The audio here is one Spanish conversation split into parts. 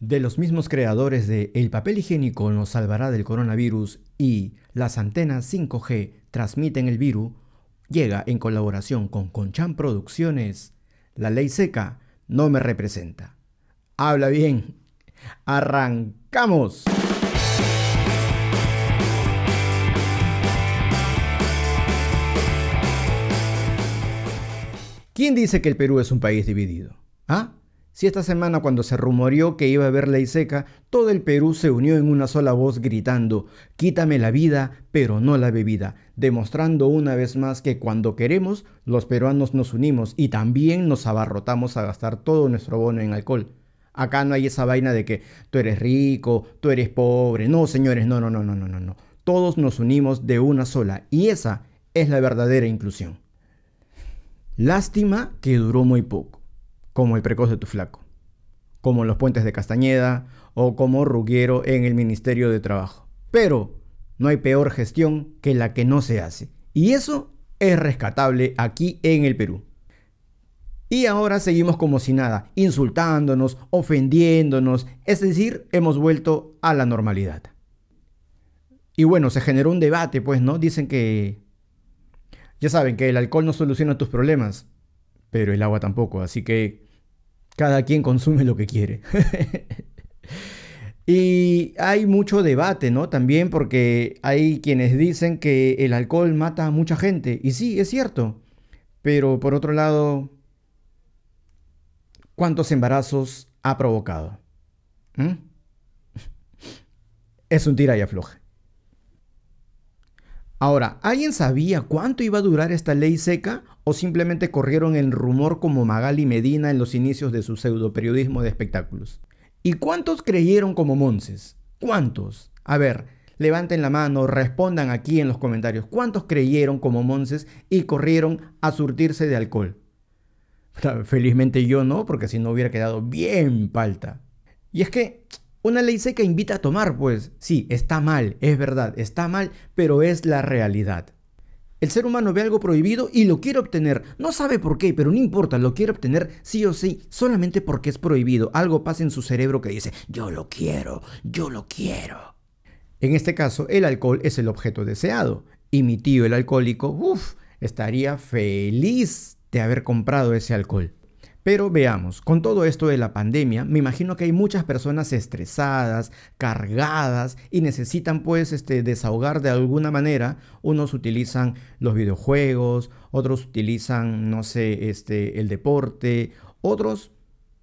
De los mismos creadores de El papel higiénico nos salvará del coronavirus y Las antenas 5G transmiten el virus, llega en colaboración con Conchan Producciones. La ley seca no me representa. Habla bien. Arrancamos. ¿Quién dice que el Perú es un país dividido? ¿Ah? Si esta semana cuando se rumoreó que iba a haber ley seca, todo el Perú se unió en una sola voz gritando, quítame la vida, pero no la bebida, demostrando una vez más que cuando queremos, los peruanos nos unimos y también nos abarrotamos a gastar todo nuestro bono en alcohol. Acá no hay esa vaina de que tú eres rico, tú eres pobre. No, señores, no, no, no, no, no, no. Todos nos unimos de una sola y esa es la verdadera inclusión. Lástima que duró muy poco como el precoz de tu flaco, como los puentes de Castañeda o como Ruguero en el Ministerio de Trabajo. Pero no hay peor gestión que la que no se hace. Y eso es rescatable aquí en el Perú. Y ahora seguimos como si nada, insultándonos, ofendiéndonos, es decir, hemos vuelto a la normalidad. Y bueno, se generó un debate, pues, ¿no? Dicen que... Ya saben que el alcohol no soluciona tus problemas, pero el agua tampoco, así que cada quien consume lo que quiere. y hay mucho debate, ¿no? También porque hay quienes dicen que el alcohol mata a mucha gente. Y sí, es cierto. Pero por otro lado, ¿cuántos embarazos ha provocado? ¿Mm? Es un tira y afloje. Ahora, ¿alguien sabía cuánto iba a durar esta ley seca o simplemente corrieron el rumor como Magali Medina en los inicios de su pseudo periodismo de espectáculos? ¿Y cuántos creyeron como Monses? ¿Cuántos? A ver, levanten la mano, respondan aquí en los comentarios. ¿Cuántos creyeron como Monses y corrieron a surtirse de alcohol? Felizmente yo no, porque si no hubiera quedado bien palta. Y es que una ley seca invita a tomar, pues sí, está mal, es verdad, está mal, pero es la realidad. El ser humano ve algo prohibido y lo quiere obtener. No sabe por qué, pero no importa, lo quiere obtener sí o sí, solamente porque es prohibido. Algo pasa en su cerebro que dice, yo lo quiero, yo lo quiero. En este caso, el alcohol es el objeto deseado. Y mi tío, el alcohólico, uff, estaría feliz de haber comprado ese alcohol. Pero veamos, con todo esto de la pandemia, me imagino que hay muchas personas estresadas, cargadas y necesitan pues este, desahogar de alguna manera. Unos utilizan los videojuegos, otros utilizan, no sé, este, el deporte, otros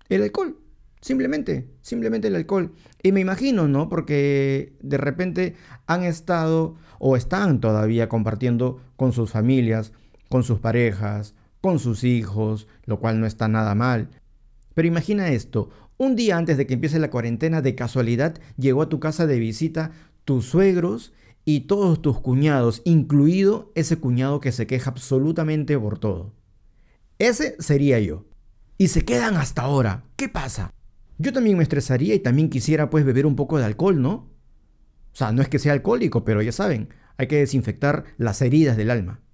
el alcohol. Simplemente, simplemente el alcohol. Y me imagino, ¿no? Porque de repente han estado o están todavía compartiendo con sus familias, con sus parejas, con sus hijos, lo cual no está nada mal. Pero imagina esto, un día antes de que empiece la cuarentena, de casualidad llegó a tu casa de visita tus suegros y todos tus cuñados, incluido ese cuñado que se queja absolutamente por todo. Ese sería yo. Y se quedan hasta ahora. ¿Qué pasa? Yo también me estresaría y también quisiera pues beber un poco de alcohol, ¿no? O sea, no es que sea alcohólico, pero ya saben, hay que desinfectar las heridas del alma.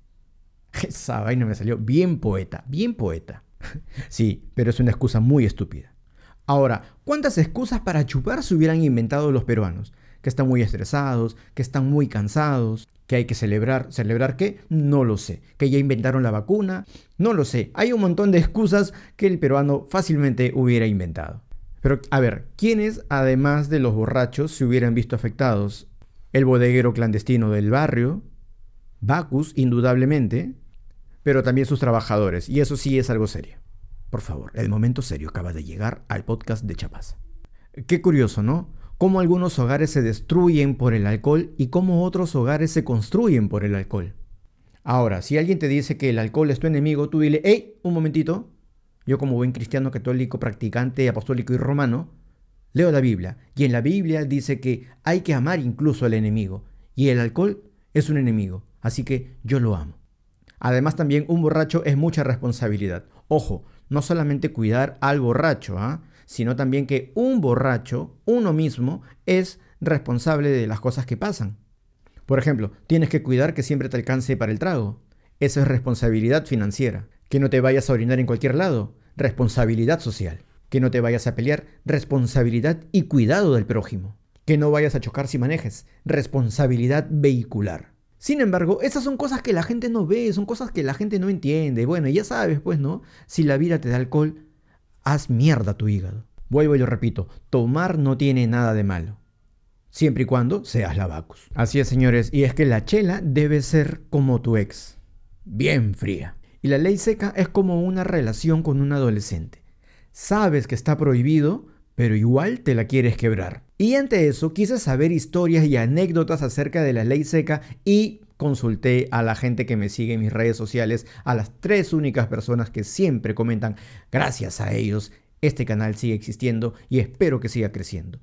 Esa vaina me salió bien poeta, bien poeta. Sí, pero es una excusa muy estúpida. Ahora, ¿cuántas excusas para chupar se hubieran inventado los peruanos? Que están muy estresados, que están muy cansados, que hay que celebrar. ¿Celebrar qué? No lo sé. Que ya inventaron la vacuna. No lo sé. Hay un montón de excusas que el peruano fácilmente hubiera inventado. Pero, a ver, ¿quiénes, además de los borrachos, se hubieran visto afectados? El bodeguero clandestino del barrio, Bacus, indudablemente, pero también sus trabajadores. Y eso sí es algo serio. Por favor, el momento serio acaba de llegar al podcast de Chapas. Qué curioso, ¿no? Cómo algunos hogares se destruyen por el alcohol y cómo otros hogares se construyen por el alcohol. Ahora, si alguien te dice que el alcohol es tu enemigo, tú dile, hey, un momentito. Yo como buen cristiano católico, practicante, apostólico y romano, leo la Biblia. Y en la Biblia dice que hay que amar incluso al enemigo. Y el alcohol es un enemigo. Así que yo lo amo. Además también un borracho es mucha responsabilidad. Ojo, no solamente cuidar al borracho, ¿ah? sino también que un borracho, uno mismo, es responsable de las cosas que pasan. Por ejemplo, tienes que cuidar que siempre te alcance para el trago. Eso es responsabilidad financiera. Que no te vayas a orinar en cualquier lado. Responsabilidad social. Que no te vayas a pelear, responsabilidad y cuidado del prójimo. Que no vayas a chocar si manejes, responsabilidad vehicular. Sin embargo, esas son cosas que la gente no ve, son cosas que la gente no entiende. Bueno, ya sabes, pues, ¿no? Si la vida te da alcohol, haz mierda tu hígado. Vuelvo y lo repito, tomar no tiene nada de malo. Siempre y cuando seas lavacus. Así es, señores, y es que la chela debe ser como tu ex. Bien fría. Y la ley seca es como una relación con un adolescente sabes que está prohibido, pero igual te la quieres quebrar. Y ante eso quise saber historias y anécdotas acerca de la ley seca y consulté a la gente que me sigue en mis redes sociales, a las tres únicas personas que siempre comentan, gracias a ellos, este canal sigue existiendo y espero que siga creciendo.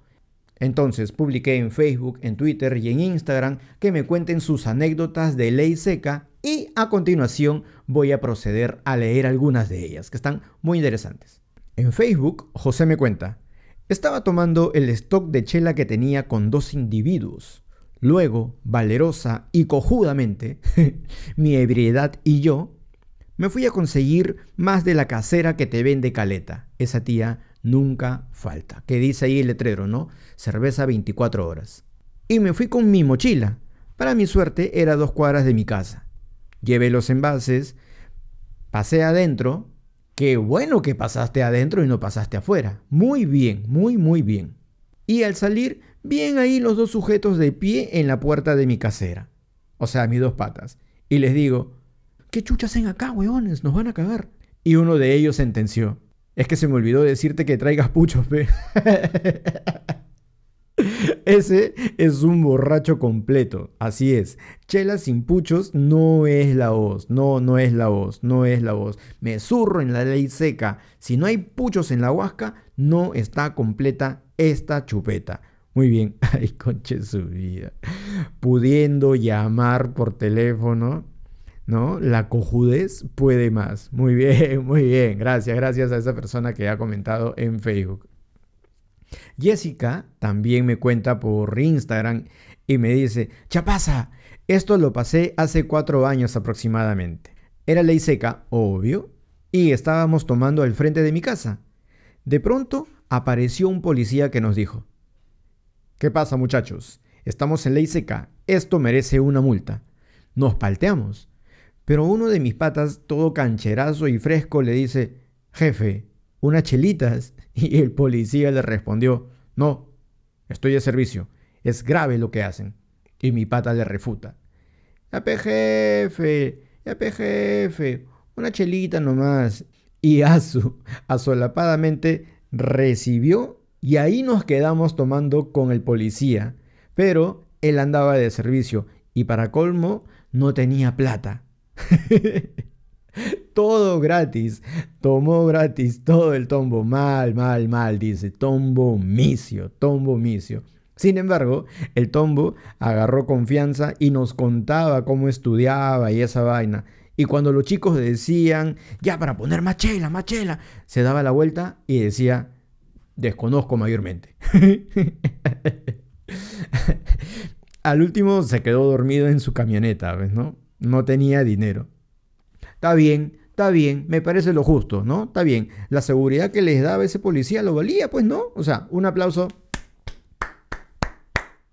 Entonces publiqué en Facebook, en Twitter y en Instagram que me cuenten sus anécdotas de ley seca y a continuación voy a proceder a leer algunas de ellas, que están muy interesantes. En Facebook, José me cuenta, estaba tomando el stock de chela que tenía con dos individuos. Luego, valerosa y cojudamente, mi ebriedad y yo, me fui a conseguir más de la casera que te vende caleta. Esa tía nunca falta. Que dice ahí el letrero, ¿no? Cerveza 24 horas. Y me fui con mi mochila. Para mi suerte era dos cuadras de mi casa. Llevé los envases, pasé adentro Qué bueno que pasaste adentro y no pasaste afuera. Muy bien, muy, muy bien. Y al salir, bien ahí los dos sujetos de pie en la puerta de mi casera. O sea, mis dos patas. Y les digo, ¿qué chuchas hacen acá, weones? Nos van a cagar. Y uno de ellos sentenció, es que se me olvidó decirte que traigas puchos, pe. Ese es un borracho completo, así es. Chela sin puchos no es la voz, no, no es la voz, no es la voz. Me zurro en la ley seca. Si no hay puchos en la huasca, no está completa esta chupeta. Muy bien, ay conche su vida. Pudiendo llamar por teléfono, ¿no? La cojudez puede más. Muy bien, muy bien. Gracias, gracias a esa persona que ha comentado en Facebook. Jessica también me cuenta por Instagram y me dice, Chapaza, esto lo pasé hace cuatro años aproximadamente. Era ley seca, obvio, y estábamos tomando al frente de mi casa. De pronto apareció un policía que nos dijo, ¿qué pasa muchachos? Estamos en ley seca, esto merece una multa. Nos palteamos. Pero uno de mis patas, todo cancherazo y fresco, le dice, jefe, unas chelitas. Y el policía le respondió, no, estoy de servicio, es grave lo que hacen. Y mi pata le refuta, ya jefe, jefe, una chelita nomás. Y Azu, asolapadamente, recibió y ahí nos quedamos tomando con el policía. Pero él andaba de servicio y para colmo no tenía plata. todo gratis. Tomó gratis todo el tombo. Mal, mal, mal, dice. Tombo misio, tombo misio. Sin embargo, el tombo agarró confianza y nos contaba cómo estudiaba y esa vaina. Y cuando los chicos decían, ya para poner más chela, más chela, se daba la vuelta y decía, desconozco mayormente. Al último se quedó dormido en su camioneta, ¿no? No tenía dinero. Está bien, Está bien, me parece lo justo, ¿no? Está bien. La seguridad que les daba ese policía lo valía, pues, ¿no? O sea, un aplauso.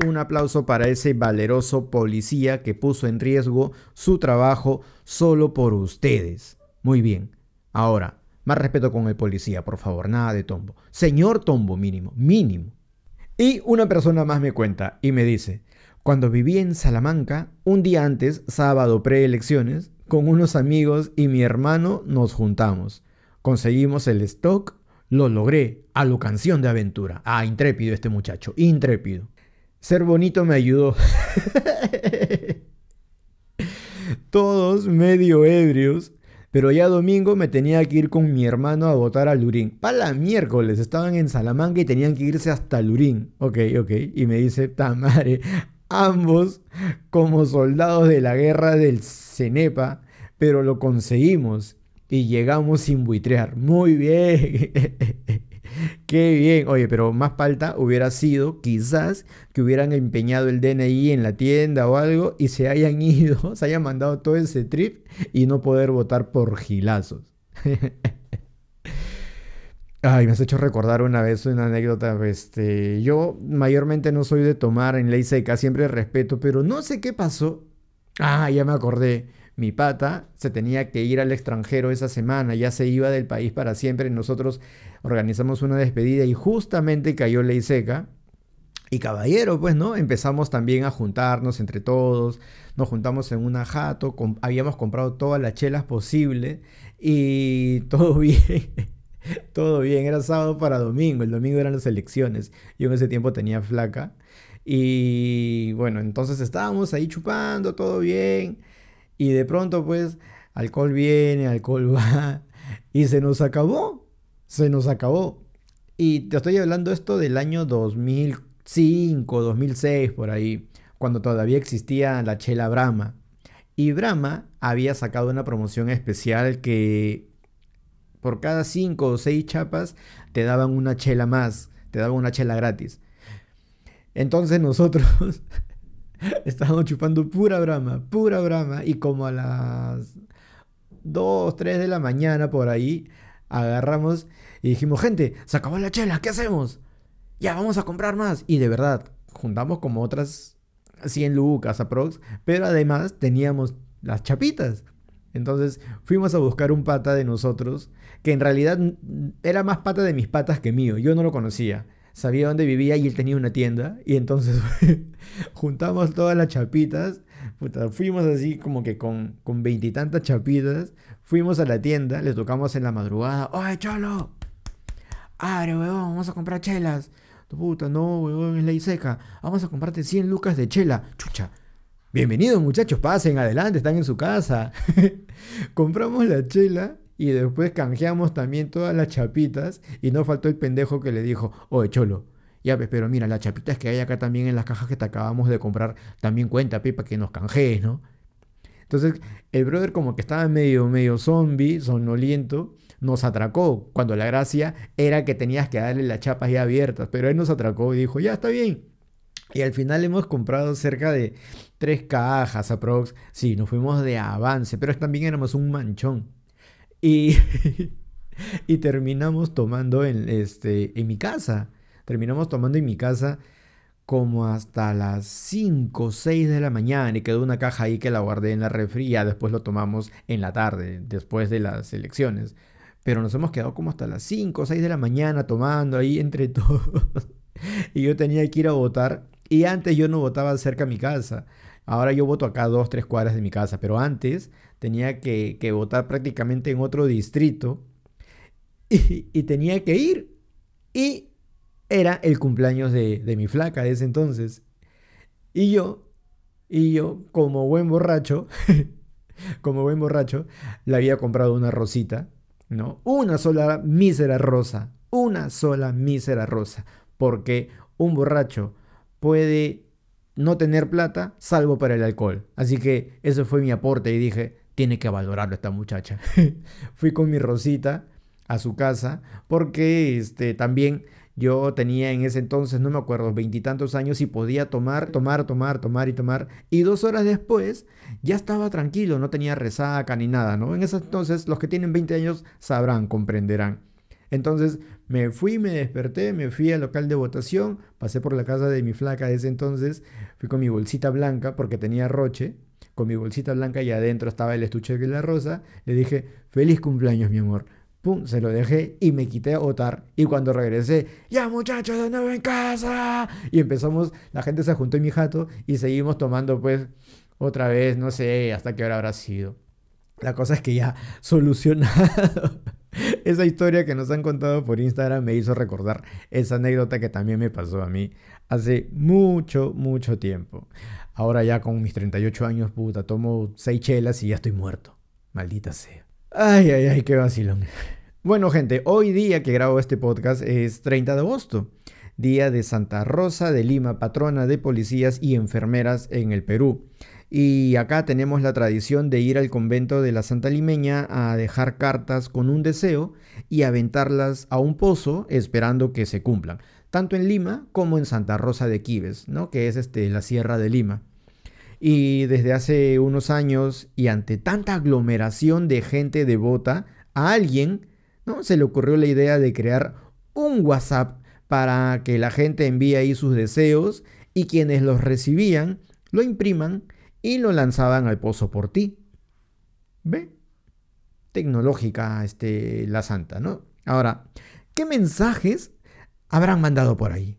Un aplauso para ese valeroso policía que puso en riesgo su trabajo solo por ustedes. Muy bien. Ahora, más respeto con el policía, por favor, nada de tombo. Señor tombo mínimo, mínimo. Y una persona más me cuenta y me dice, cuando viví en Salamanca, un día antes, sábado preelecciones, con unos amigos y mi hermano nos juntamos. Conseguimos el stock, lo logré, a lo canción de aventura. Ah, intrépido este muchacho, intrépido. Ser bonito me ayudó. Todos medio ebrios, pero ya domingo me tenía que ir con mi hermano a votar a Lurín. Para miércoles estaban en Salamanca y tenían que irse hasta Lurín. Ok, ok. Y me dice, tamare, ambos como soldados de la guerra del Cenepa, pero lo conseguimos y llegamos sin buitrear. Muy bien. Qué bien. Oye, pero más falta hubiera sido quizás que hubieran empeñado el DNI en la tienda o algo y se hayan ido, se hayan mandado todo ese trip y no poder votar por gilazos. Ay, me has hecho recordar una vez una anécdota. Este, yo mayormente no soy de tomar en ley seca, siempre respeto, pero no sé qué pasó. Ah, ya me acordé. Mi pata se tenía que ir al extranjero esa semana, ya se iba del país para siempre. Nosotros organizamos una despedida y justamente cayó ley seca. Y caballero, pues, ¿no? Empezamos también a juntarnos entre todos. Nos juntamos en una jato, habíamos comprado todas las chelas posibles y todo bien. Todo bien, era sábado para domingo, el domingo eran las elecciones. Yo en ese tiempo tenía flaca. Y bueno, entonces estábamos ahí chupando, todo bien. Y de pronto pues, alcohol viene, alcohol va. Y se nos acabó. Se nos acabó. Y te estoy hablando esto del año 2005, 2006, por ahí, cuando todavía existía la chela Brahma. Y Brahma había sacado una promoción especial que por cada cinco o seis chapas te daban una chela más, te daban una chela gratis. Entonces nosotros estábamos chupando pura brama, pura brama, y como a las 2, 3 de la mañana por ahí, agarramos y dijimos, gente, se acabó la chela, ¿qué hacemos? Ya, vamos a comprar más. Y de verdad, juntamos como otras 100 lucas aprox, pero además teníamos las chapitas. Entonces fuimos a buscar un pata de nosotros, que en realidad era más pata de mis patas que mío, yo no lo conocía. Sabía dónde vivía y él tenía una tienda, y entonces juntamos todas las chapitas, fuimos así como que con veintitantas chapitas, fuimos a la tienda, le tocamos en la madrugada, ¡Oye, cholo! ¡Abre, weón! Vamos a comprar chelas. Puta, no, weón, es ley seca. Vamos a comprarte 100 lucas de chela. Chucha, Bienvenidos muchachos, pasen adelante, están en su casa. Compramos la chela y después canjeamos también todas las chapitas y no faltó el pendejo que le dijo, oye cholo, ya pero mira, las chapitas que hay acá también en las cajas que te acabamos de comprar, también cuenta, pe, para que nos canjees, ¿no? Entonces, el brother como que estaba medio, medio zombie, sonoliento, nos atracó, cuando la gracia era que tenías que darle las chapas ya abiertas, pero él nos atracó y dijo, ya está bien, y al final hemos comprado cerca de tres cajas aprox. Sí, nos fuimos de avance, pero también éramos un manchón. Y, terminamos tomando en, este, en mi casa. Terminamos tomando en mi casa como hasta las 5 o 6 de la mañana y quedó una caja ahí que la guardé en la ya después lo tomamos en la tarde, después de las elecciones. Pero nos hemos quedado como hasta las 5 o 6 de la mañana tomando ahí entre todos. y yo tenía que ir a votar y antes yo no votaba cerca de mi casa. Ahora yo voto acá dos, tres cuadras de mi casa. Pero antes tenía que, votar prácticamente en otro distrito. Y, tenía que ir. Y era el cumpleaños de, de mi flaca de ese entonces. Y yo, y yo, como buen borracho, como buen borracho, le había comprado una rosita, ¿no? Una sola mísera rosa, una sola mísera rosa, porque un borracho puede no tener plata salvo para el alcohol. Así que eso fue mi aporte y dije, tiene que valorarlo esta muchacha. Fui con mi Rosita a su casa porque este, también yo tenía en ese entonces, no me acuerdo, veintitantos años y podía tomar, tomar, tomar, tomar y tomar. Y dos horas después ya estaba tranquilo, no tenía resaca ni nada, ¿no? En ese entonces los que tienen 20 años sabrán, comprenderán. Entonces me fui, me desperté, me fui al local de votación, pasé por la casa de mi flaca de ese entonces, fui con mi bolsita blanca porque tenía roche, con mi bolsita blanca y adentro estaba el estuche de la rosa, le dije, feliz cumpleaños mi amor. Pum, se lo dejé y me quité a votar. Y cuando regresé, ya muchachos, de nuevo en casa. Y empezamos, la gente se juntó en mi jato y seguimos tomando pues otra vez, no sé hasta qué hora habrá sido. La cosa es que ya solucionado. Esa historia que nos han contado por Instagram me hizo recordar esa anécdota que también me pasó a mí hace mucho, mucho tiempo. Ahora ya con mis 38 años, puta, tomo 6 chelas y ya estoy muerto. Maldita sea. Ay, ay, ay, qué vacilón. Bueno, gente, hoy día que grabo este podcast es 30 de agosto, día de Santa Rosa de Lima, patrona de policías y enfermeras en el Perú. Y acá tenemos la tradición de ir al convento de la Santa Limeña a dejar cartas con un deseo y aventarlas a un pozo esperando que se cumplan, tanto en Lima como en Santa Rosa de Quives, ¿no? que es este, la Sierra de Lima. Y desde hace unos años y ante tanta aglomeración de gente devota, a alguien ¿no? Se le ocurrió la idea de crear un WhatsApp para que la gente envíe ahí sus deseos y quienes los recibían lo impriman y lo lanzaban al pozo por ti. ¿Ve? Tecnológica este, la santa, ¿no? Ahora, ¿qué mensajes habrán mandado por ahí?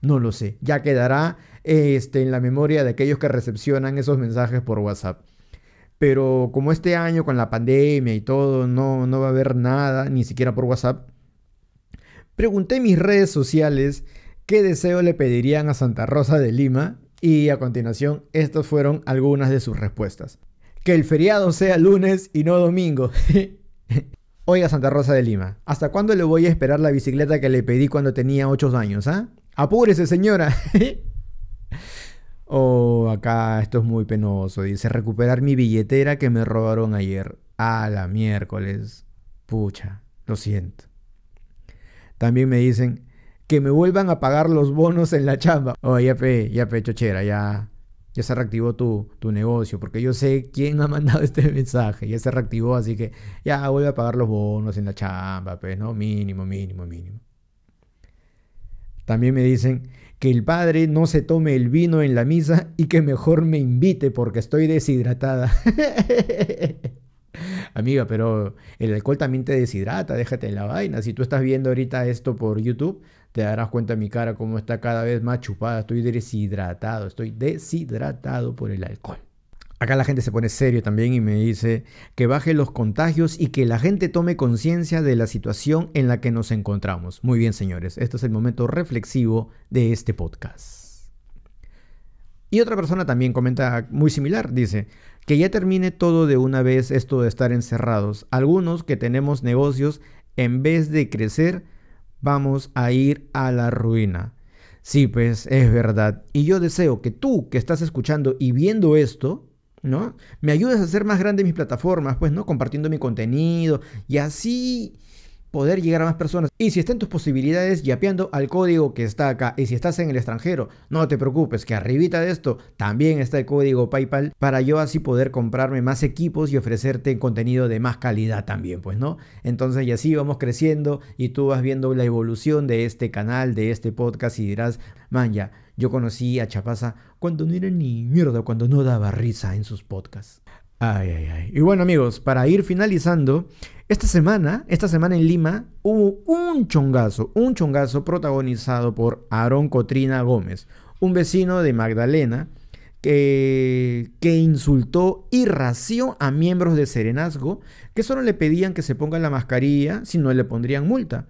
No lo sé, ya quedará este, en la memoria de aquellos que recepcionan esos mensajes por WhatsApp. Pero como este año con la pandemia y todo no, no va a haber nada, ni siquiera por WhatsApp, pregunté mis redes sociales qué deseo le pedirían a Santa Rosa de Lima y a continuación estas fueron algunas de sus respuestas. Que el feriado sea lunes y no domingo. Oiga Santa Rosa de Lima, ¿hasta cuándo le voy a esperar la bicicleta que le pedí cuando tenía 8 años? ¿ah? Apúrese señora. oh, acá esto es muy penoso. Dice recuperar mi billetera que me robaron ayer. A la miércoles. Pucha, lo siento. También me dicen, que me vuelvan a pagar los bonos en la chamba. Oh, ya pe, ya pe, chochera, ya, ya se reactivó tu, tu negocio, porque yo sé quién ha mandado este mensaje, ya se reactivó, así que ya vuelve a pagar los bonos en la chamba, pues, ¿no? Mínimo, mínimo, mínimo. También me dicen que el padre no se tome el vino en la misa y que mejor me invite porque estoy deshidratada. Amiga, pero el alcohol también te deshidrata, déjate en la vaina. Si tú estás viendo ahorita esto por YouTube, te darás cuenta mi cara cómo está cada vez más chupada. Estoy deshidratado, estoy deshidratado por el alcohol. Acá la gente se pone serio también y me dice que baje los contagios y que la gente tome conciencia de la situación en la que nos encontramos. Muy bien, señores, este es el momento reflexivo de este podcast. Y otra persona también comenta muy similar, dice que ya termine todo de una vez esto de estar encerrados. Algunos que tenemos negocios, en vez de crecer, vamos a ir a la ruina. Sí, pues es verdad. Y yo deseo que tú que estás escuchando y viendo esto, ¿no? Me ayudes a hacer más grandes mis plataformas, pues, ¿no? Compartiendo mi contenido y así poder llegar a más personas. Y si está en tus posibilidades, yapeando al código que está acá. Y si estás en el extranjero, no te preocupes, que arribita de esto también está el código PayPal para yo así poder comprarme más equipos y ofrecerte contenido de más calidad también, pues, ¿no? Entonces, y así vamos creciendo y tú vas viendo la evolución de este canal, de este podcast y dirás, man, ya, yo conocí a Chapaza cuando no era ni mierda, cuando no daba risa en sus podcasts. Ay, ay, ay. Y bueno, amigos, para ir finalizando, esta semana, esta semana en Lima, hubo un chongazo, un chongazo protagonizado por Aarón Cotrina Gómez, un vecino de Magdalena que, que insultó y ració a miembros de Serenazgo que solo le pedían que se ponga la mascarilla si no le pondrían multa.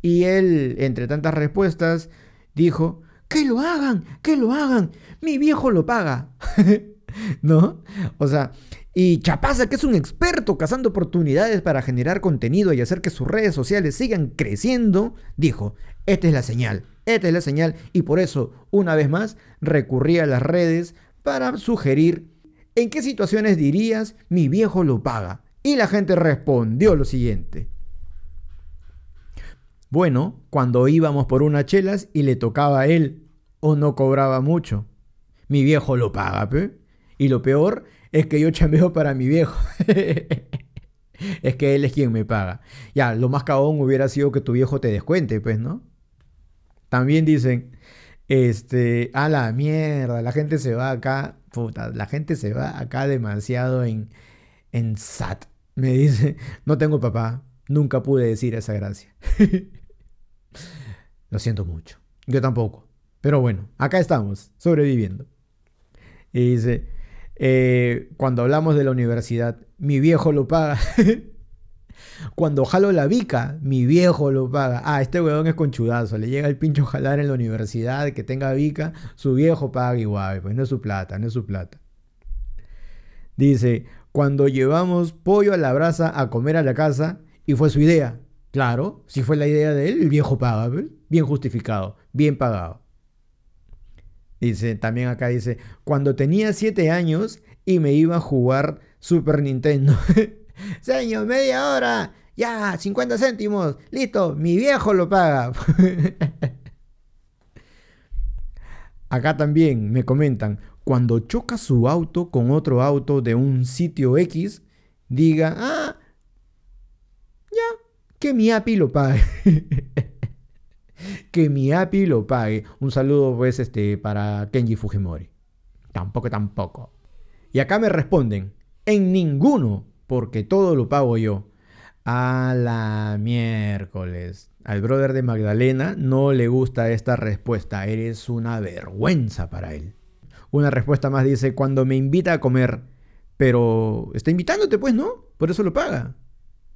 Y él, entre tantas respuestas, dijo, que lo hagan, que lo hagan, mi viejo lo paga. ¿No? O sea, y Chapaza, que es un experto cazando oportunidades para generar contenido y hacer que sus redes sociales sigan creciendo, dijo, esta es la señal, esta es la señal, y por eso, una vez más, recurrí a las redes para sugerir en qué situaciones dirías mi viejo lo paga. Y la gente respondió lo siguiente. Bueno, cuando íbamos por unas chelas y le tocaba a él o no cobraba mucho. Mi viejo lo paga, ¿pe? Y lo peor es que yo chambeo para mi viejo. es que él es quien me paga. Ya, lo más cabón hubiera sido que tu viejo te descuente, pues, ¿no? También dicen, este, a la mierda, la gente se va acá, puta, la gente se va acá demasiado en, en SAT. Me dice, no tengo papá, nunca pude decir esa gracia. Lo siento mucho, yo tampoco. Pero bueno, acá estamos, sobreviviendo. Y dice, eh, cuando hablamos de la universidad, mi viejo lo paga. cuando jalo la bica, mi viejo lo paga. Ah, este weón es conchudazo. Le llega el pincho jalar en la universidad, que tenga bica, su viejo paga igual. Pues no es su plata, no es su plata. Dice, cuando llevamos pollo a la brasa a comer a la casa, y fue su idea. Claro, si fue la idea de él, el viejo paga. Bien justificado, bien pagado. Dice, también acá dice, cuando tenía 7 años y me iba a jugar Super Nintendo. Señor, media hora. Ya, 50 céntimos. Listo, mi viejo lo paga. acá también me comentan, cuando choca su auto con otro auto de un sitio X, diga, ah, ya, que mi API lo pague. que mi API lo pague. Un saludo pues este para Kenji Fujimori. Tampoco, tampoco. Y acá me responden, en ninguno, porque todo lo pago yo. A la miércoles. Al brother de Magdalena no le gusta esta respuesta. Eres una vergüenza para él. Una respuesta más dice, cuando me invita a comer, pero está invitándote pues, ¿no? Por eso lo paga,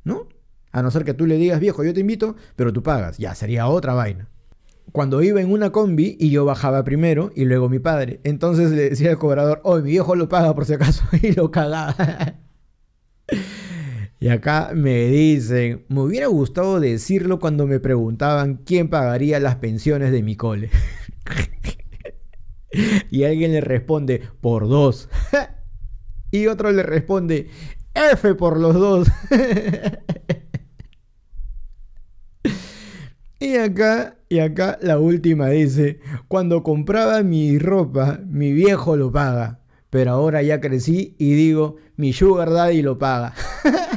¿no? A no ser que tú le digas, viejo, yo te invito, pero tú pagas. Ya, sería otra vaina. Cuando iba en una combi y yo bajaba primero y luego mi padre. Entonces le decía al cobrador, oh, mi viejo lo paga por si acaso y lo cagaba. y acá me dicen, me hubiera gustado decirlo cuando me preguntaban quién pagaría las pensiones de mi cole. y alguien le responde, por dos. y otro le responde, F por los dos. y acá, y acá la última dice, cuando compraba mi ropa, mi viejo lo paga. Pero ahora ya crecí y digo, mi sugar daddy lo paga.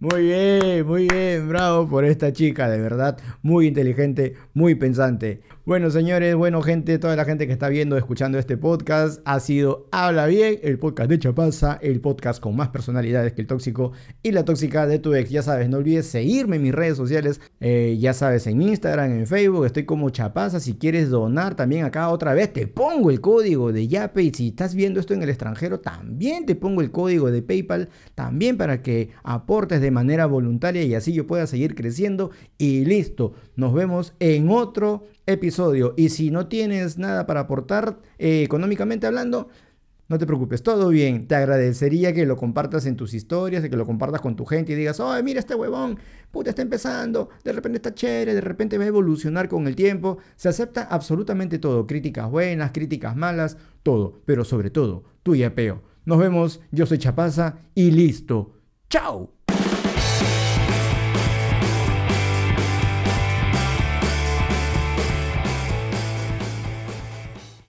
Muy bien, muy bien, bravo por esta chica, de verdad, muy inteligente, muy pensante. Bueno, señores, bueno, gente, toda la gente que está viendo, escuchando este podcast, ha sido Habla Bien, el podcast de Chapaza, el podcast con más personalidades que el tóxico y la tóxica de tu ex. Ya sabes, no olvides seguirme en mis redes sociales, eh, ya sabes, en Instagram, en Facebook, estoy como Chapaza. Si quieres donar también acá otra vez, te pongo el código de Yape. Y si estás viendo esto en el extranjero, también te pongo el código de PayPal, también para que aportes de manera voluntaria y así yo pueda seguir creciendo. Y listo, nos vemos en otro episodio. Y si no tienes nada para aportar eh, económicamente hablando, no te preocupes, todo bien. Te agradecería que lo compartas en tus historias, que lo compartas con tu gente y digas, oh, mira este huevón, puta, está empezando, de repente está chévere, de repente va a evolucionar con el tiempo. Se acepta absolutamente todo, críticas buenas, críticas malas, todo, pero sobre todo, y apeo. Nos vemos, yo soy Chapaza y listo. ¡Chao!